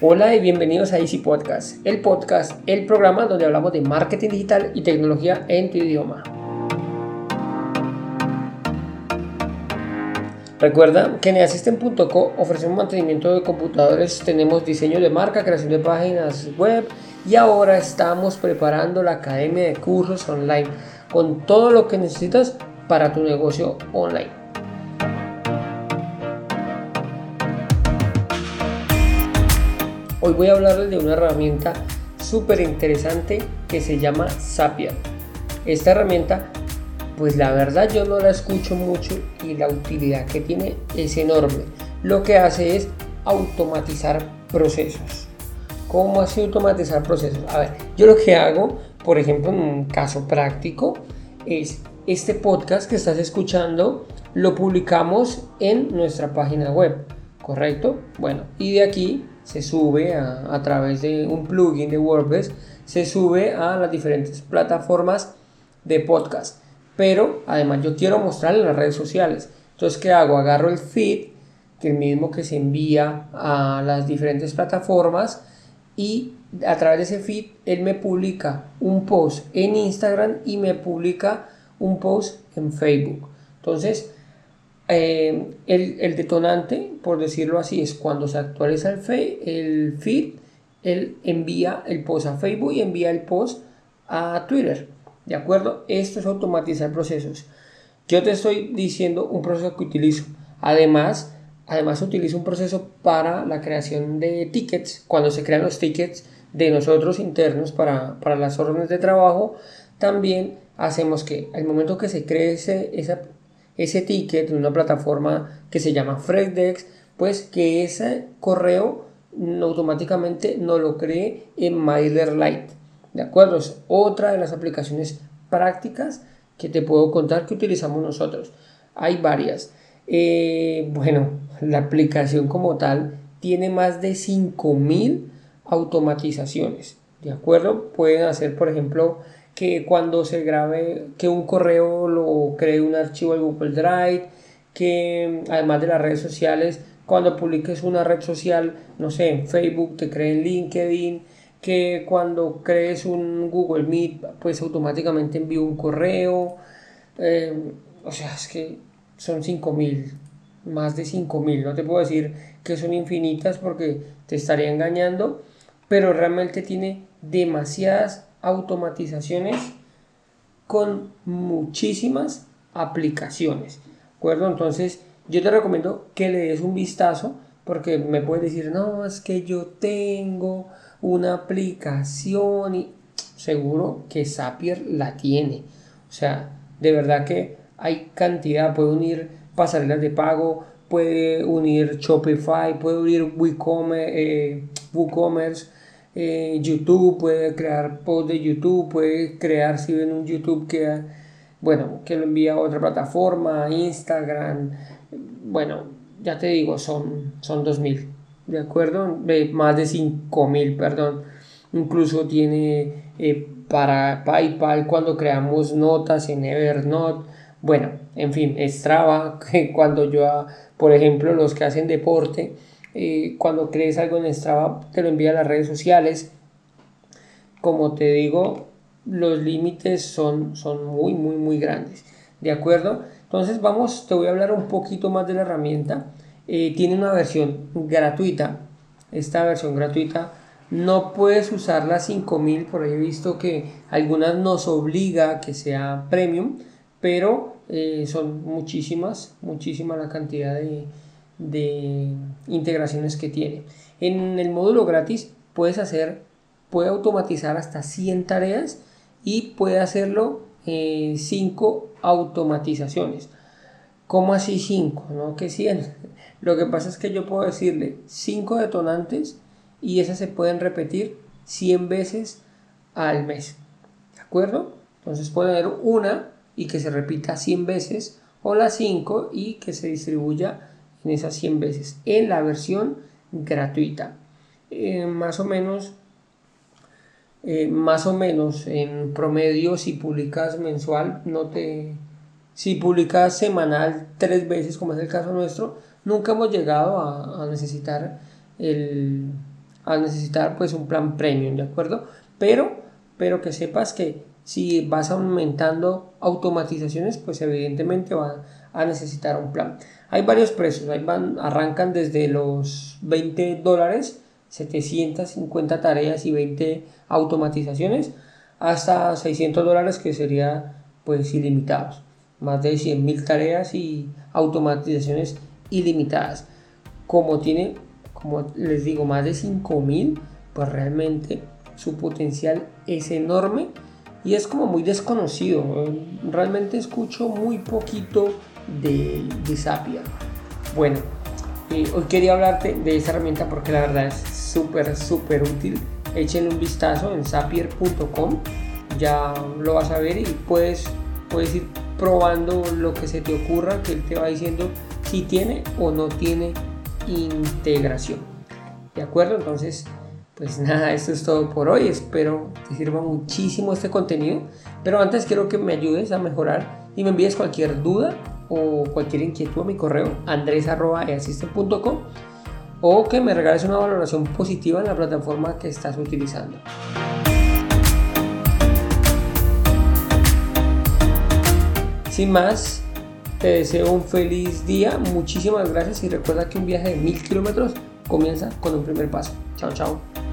Hola y bienvenidos a Easy Podcast, el podcast, el programa donde hablamos de marketing digital y tecnología en tu idioma. Recuerda que en Assistant.co ofrecemos mantenimiento de computadores, tenemos diseño de marca, creación de páginas web y ahora estamos preparando la academia de cursos online con todo lo que necesitas para tu negocio online. Hoy voy a hablarles de una herramienta súper interesante que se llama Zapier. Esta herramienta, pues la verdad yo no la escucho mucho y la utilidad que tiene es enorme. Lo que hace es automatizar procesos. ¿Cómo así automatizar procesos? A ver, yo lo que hago, por ejemplo, en un caso práctico, es este podcast que estás escuchando, lo publicamos en nuestra página web, ¿correcto? Bueno, y de aquí se sube a, través de un plugin de WordPress, se sube a las diferentes plataformas de podcast. Pero además yo quiero mostrarle las redes sociales. Entonces, ¿qué hago? Agarro el feed, que es el mismo que se envía a las diferentes plataformas, y a través de ese feed él me publica un post en Instagram y me publica un post en Facebook. Entonces, eh, el, detonante, por decirlo así, es cuando se actualiza el, el feed, él envía el post a Facebook y envía el post a Twitter. ¿De acuerdo? Esto es automatizar procesos. Yo te estoy diciendo un proceso que utilizo. Además, además utilizo un proceso para la creación de tickets. Cuando se crean los tickets de nosotros internos para, para las órdenes de trabajo, también hacemos que al momento que se cree esa ese ticket en una plataforma que se llama Freddex, pues que ese correo automáticamente no lo cree en MailerLite. ¿De acuerdo? Es otra de las aplicaciones prácticas que te puedo contar que utilizamos nosotros. Hay varias. Eh, bueno, la aplicación como tal tiene más de 5000 automatizaciones. ¿De acuerdo? Pueden hacer, por ejemplo, que cuando se grabe, que un correo lo cree un archivo en Google Drive, que además de las redes sociales, cuando publiques una red social, no sé, en Facebook, te creen LinkedIn, que cuando crees un Google Meet, pues automáticamente envío un correo. Eh, o sea, es que son 5000, más de 5000. No te puedo decir que son infinitas porque te estaría engañando, pero realmente tiene demasiadas automatizaciones con muchísimas aplicaciones. ¿De acuerdo? Entonces, yo te recomiendo que le des un vistazo porque me puedes decir, no, es que yo tengo una aplicación y seguro que Zapier la tiene. O sea, de verdad que hay cantidad, puede unir pasarelas de pago, puede unir Shopify, puede unir WooCommerce, eh, WooCommerce eh, YouTube, puede crear post de YouTube, puede crear si ven un YouTube que, bueno, que lo envía a otra plataforma, Instagram, bueno, ya te digo, son, son 2000, ¿de acuerdo? más de 5000, perdón. Incluso tiene eh, para PayPal cuando creamos notas en Evernote. Bueno, en fin, Strava, que cuando yo, por ejemplo, los que hacen deporte, eh, cuando crees algo en Strava te lo envía a las redes sociales. Como te digo, los límites son, son muy, muy, muy grandes. ¿De acuerdo? Entonces vamos, te voy a hablar un poquito más de la herramienta. Eh, tiene una versión gratuita. Esta versión gratuita no puedes usarla 5000, por ahí he visto que algunas nos obliga que sea premium, pero eh, son muchísimas, muchísima la cantidad de, de integraciones que tiene. En el módulo gratis puedes hacer, puede automatizar hasta 100 tareas y puede hacerlo 5 automatizaciones. ¿Cómo así 5? No que 100. Lo que pasa es que yo puedo decirle 5 detonantes y esas se pueden repetir 100 veces al mes. ¿De acuerdo? Entonces puede haber una y que se repita 100 veces o las 5 y que se distribuya en esas 100 veces en la versión gratuita. Eh, más o menos, eh, más o menos en promedio, si publicas mensual, no te. Si publicas semanal tres veces, como es el caso nuestro, nunca hemos llegado a, necesitar el a necesitar pues un plan premium, ¿de acuerdo? Pero, pero que sepas que si vas aumentando automatizaciones, pues evidentemente va a necesitar un plan. Hay varios precios, ahí van, arrancan desde los 20 dólares, 750 tareas y 20 automatizaciones, hasta 600 dólares que sería pues ilimitados. Más de 100.000 tareas y automatizaciones ilimitadas. Como tiene, como les digo, más de 5.000, pues realmente su potencial es enorme y es como muy desconocido. Realmente escucho muy poquito de, de Zapier. Bueno, eh, hoy quería hablarte de esa herramienta porque la verdad es súper, súper útil. Échenle un vistazo en zapier.com, ya lo vas a ver y puedes, puedes ir probando lo que se te ocurra, que él te va diciendo si tiene o no tiene integración. ¿De acuerdo? Entonces, pues nada, esto es todo por hoy. Espero te sirva muchísimo este contenido. Pero antes quiero que me ayudes a mejorar y me envíes cualquier duda o cualquier inquietud a mi correo andres.easystem.com o que me regales una valoración positiva en la plataforma que estás utilizando. Sin más, te deseo un feliz día, muchísimas gracias y recuerda que un viaje de mil kilómetros comienza con un primer paso. Chao, chao.